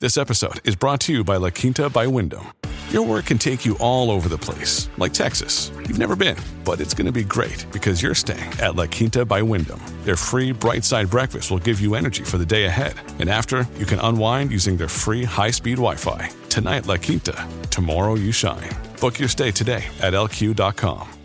This episode is brought to you by La Quinta by Wyndham. Your work can take you all over the place, like Texas. You've never been, but it's going to be great because you're staying at La Quinta by Wyndham. Their free bright side breakfast will give you energy for the day ahead. And after, you can unwind using their free high speed Wi Fi. Tonight, La Quinta. Tomorrow, you shine. Book your stay today at lq.com.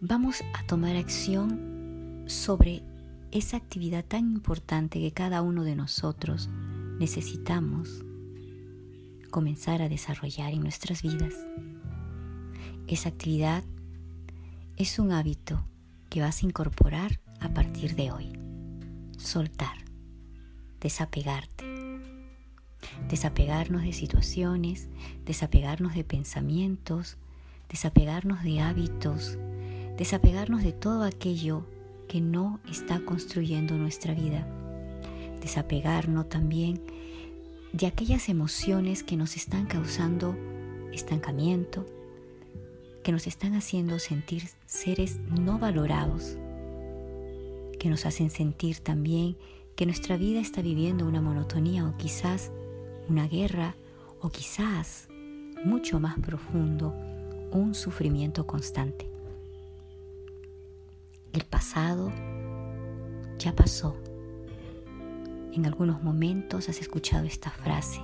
vamos a tomar acción sobre esa actividad tan importante que cada uno de nosotros necesitamos comenzar a desarrollar en nuestras vidas. Esa actividad es un hábito que vas a incorporar a partir de hoy. Soltar, desapegarte. Desapegarnos de situaciones, desapegarnos de pensamientos, desapegarnos de hábitos, desapegarnos de todo aquello que no está construyendo nuestra vida. Desapegarnos también de aquellas emociones que nos están causando estancamiento, que nos están haciendo sentir seres no valorados, que nos hacen sentir también que nuestra vida está viviendo una monotonía o quizás una guerra o quizás, mucho más profundo, un sufrimiento constante. El pasado ya pasó. En algunos momentos has escuchado esta frase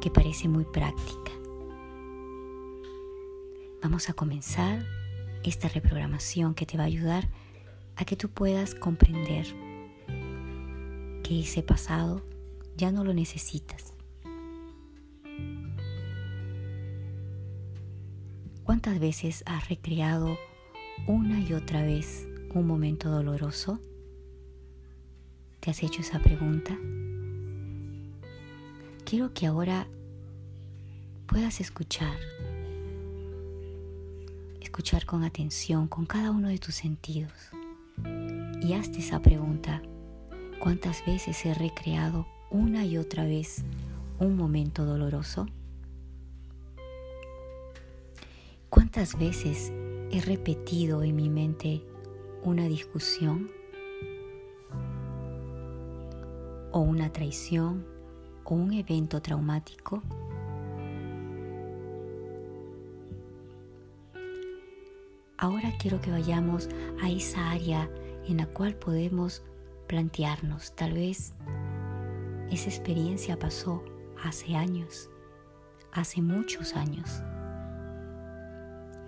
que parece muy práctica. Vamos a comenzar esta reprogramación que te va a ayudar a que tú puedas comprender que ese pasado ya no lo necesitas. ¿Cuántas veces has recreado una y otra vez un momento doloroso? ¿Te has hecho esa pregunta? Quiero que ahora puedas escuchar, escuchar con atención, con cada uno de tus sentidos. Y hazte esa pregunta, ¿cuántas veces he recreado una y otra vez un momento doloroso? ¿Cuántas veces he repetido en mi mente una discusión o una traición o un evento traumático? Ahora quiero que vayamos a esa área en la cual podemos plantearnos, tal vez esa experiencia pasó hace años, hace muchos años.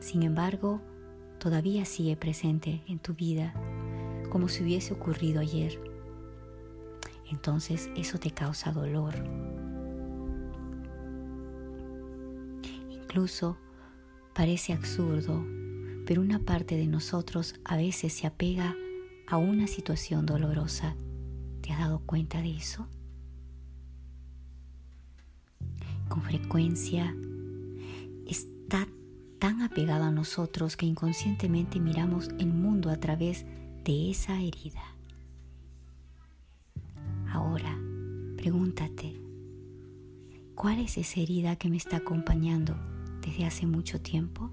Sin embargo, todavía sigue presente en tu vida como si hubiese ocurrido ayer. Entonces eso te causa dolor. Incluso parece absurdo, pero una parte de nosotros a veces se apega a una situación dolorosa. ¿Te has dado cuenta de eso? Con frecuencia está tan apegado a nosotros que inconscientemente miramos el mundo a través de esa herida. Ahora, pregúntate, ¿cuál es esa herida que me está acompañando desde hace mucho tiempo?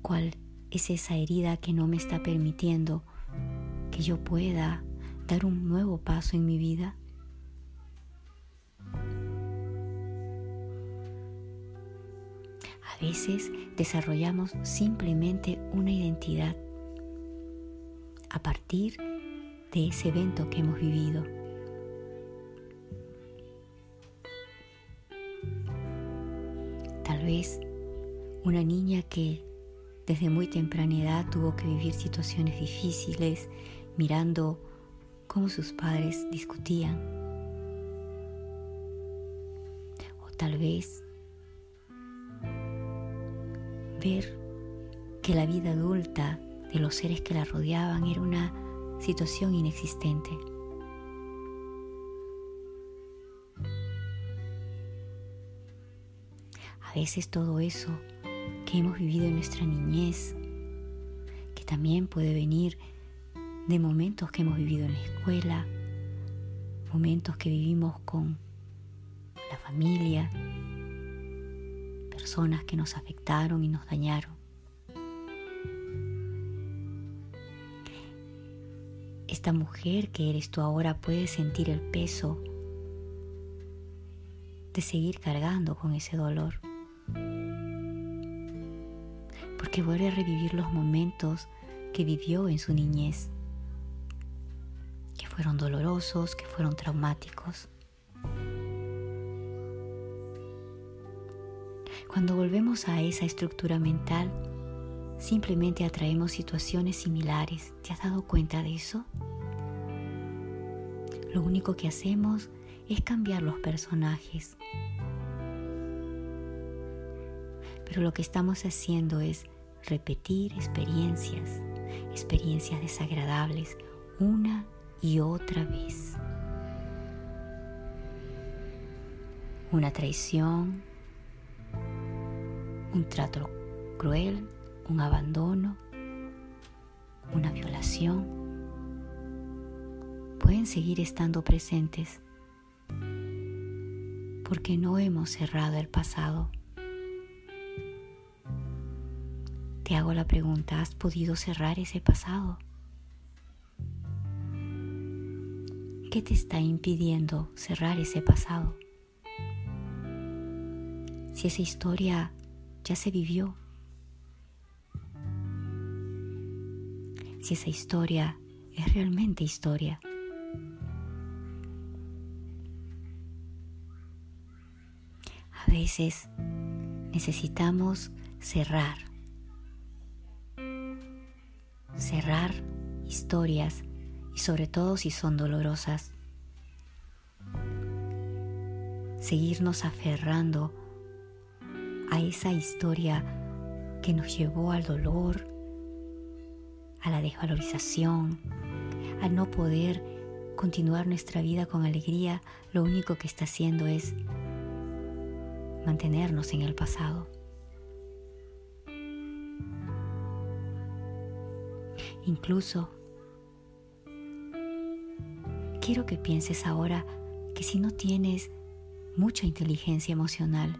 ¿Cuál es esa herida que no me está permitiendo que yo pueda dar un nuevo paso en mi vida? Veces desarrollamos simplemente una identidad a partir de ese evento que hemos vivido. Tal vez una niña que desde muy temprana edad tuvo que vivir situaciones difíciles, mirando cómo sus padres discutían. O tal vez ver que la vida adulta de los seres que la rodeaban era una situación inexistente. A veces todo eso que hemos vivido en nuestra niñez, que también puede venir de momentos que hemos vivido en la escuela, momentos que vivimos con la familia, personas que nos afectaron y nos dañaron. Esta mujer que eres tú ahora puede sentir el peso de seguir cargando con ese dolor. Porque vuelve a revivir los momentos que vivió en su niñez, que fueron dolorosos, que fueron traumáticos. Cuando volvemos a esa estructura mental, simplemente atraemos situaciones similares. ¿Te has dado cuenta de eso? Lo único que hacemos es cambiar los personajes. Pero lo que estamos haciendo es repetir experiencias, experiencias desagradables, una y otra vez. Una traición, un trato cruel, un abandono, una violación, pueden seguir estando presentes porque no hemos cerrado el pasado. Te hago la pregunta, ¿has podido cerrar ese pasado? ¿Qué te está impidiendo cerrar ese pasado? Si esa historia ya se vivió, si esa historia es realmente historia. A veces necesitamos cerrar, cerrar historias y sobre todo si son dolorosas. Seguirnos aferrando a esa historia que nos llevó al dolor, a la desvalorización, a no poder continuar nuestra vida con alegría, lo único que está haciendo es mantenernos en el pasado. Incluso quiero que pienses ahora que si no tienes mucha inteligencia emocional,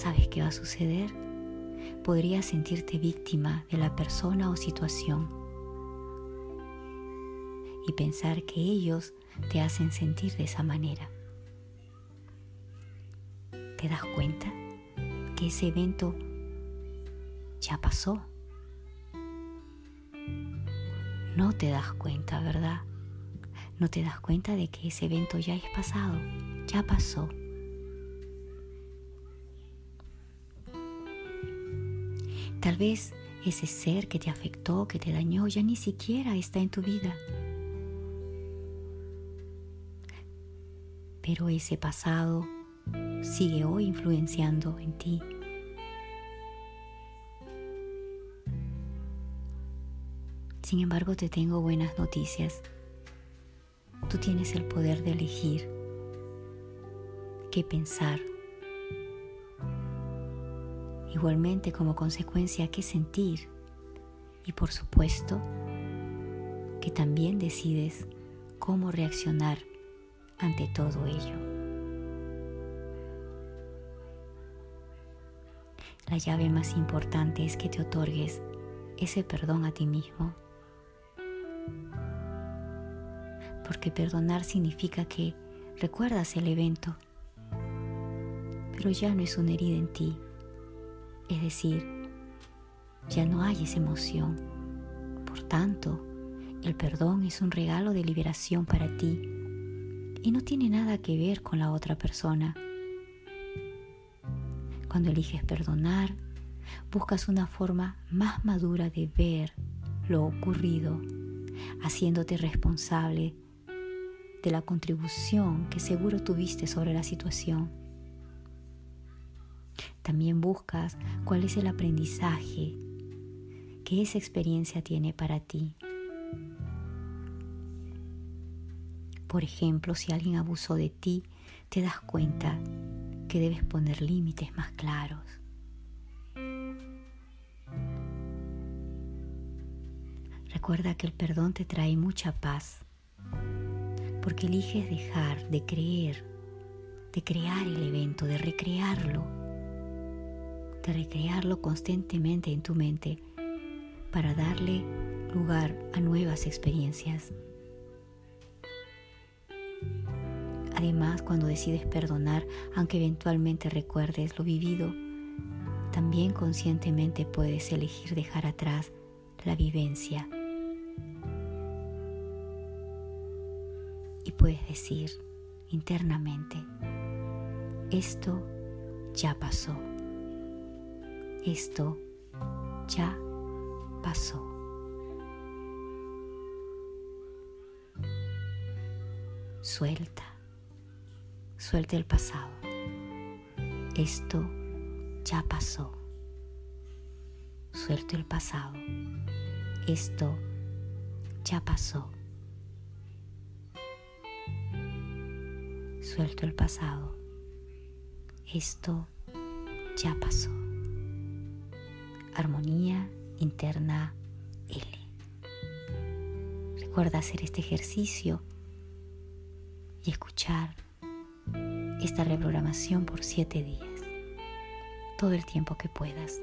¿sabes qué va a suceder? podrías sentirte víctima de la persona o situación y pensar que ellos te hacen sentir de esa manera. ¿Te das cuenta que ese evento ya pasó? No te das cuenta, ¿verdad? No te das cuenta de que ese evento ya es pasado, ya pasó. Tal vez ese ser que te afectó, que te dañó, ya ni siquiera está en tu vida. Pero ese pasado sigue hoy influenciando en ti. Sin embargo, te tengo buenas noticias. Tú tienes el poder de elegir qué pensar, igualmente como consecuencia qué sentir y por supuesto que también decides cómo reaccionar ante todo ello. La llave más importante es que te otorgues ese perdón a ti mismo. Porque perdonar significa que recuerdas el evento, pero ya no es una herida en ti, es decir, ya no hay esa emoción. Por tanto, el perdón es un regalo de liberación para ti y no tiene nada que ver con la otra persona. Cuando eliges perdonar, buscas una forma más madura de ver lo ocurrido, haciéndote responsable de la contribución que seguro tuviste sobre la situación. También buscas cuál es el aprendizaje que esa experiencia tiene para ti. Por ejemplo, si alguien abusó de ti, te das cuenta que debes poner límites más claros. Recuerda que el perdón te trae mucha paz, porque eliges dejar de creer, de crear el evento, de recrearlo, de recrearlo constantemente en tu mente para darle lugar a nuevas experiencias. Además, cuando decides perdonar, aunque eventualmente recuerdes lo vivido, también conscientemente puedes elegir dejar atrás la vivencia. Y puedes decir internamente, esto ya pasó. Esto ya pasó. Suelta. Suelte el pasado. Esto ya pasó. Suelto el pasado. Esto ya pasó. Suelto el pasado. Esto ya pasó. Armonía interna L. Recuerda hacer este ejercicio y escuchar esta reprogramación por siete días, todo el tiempo que puedas.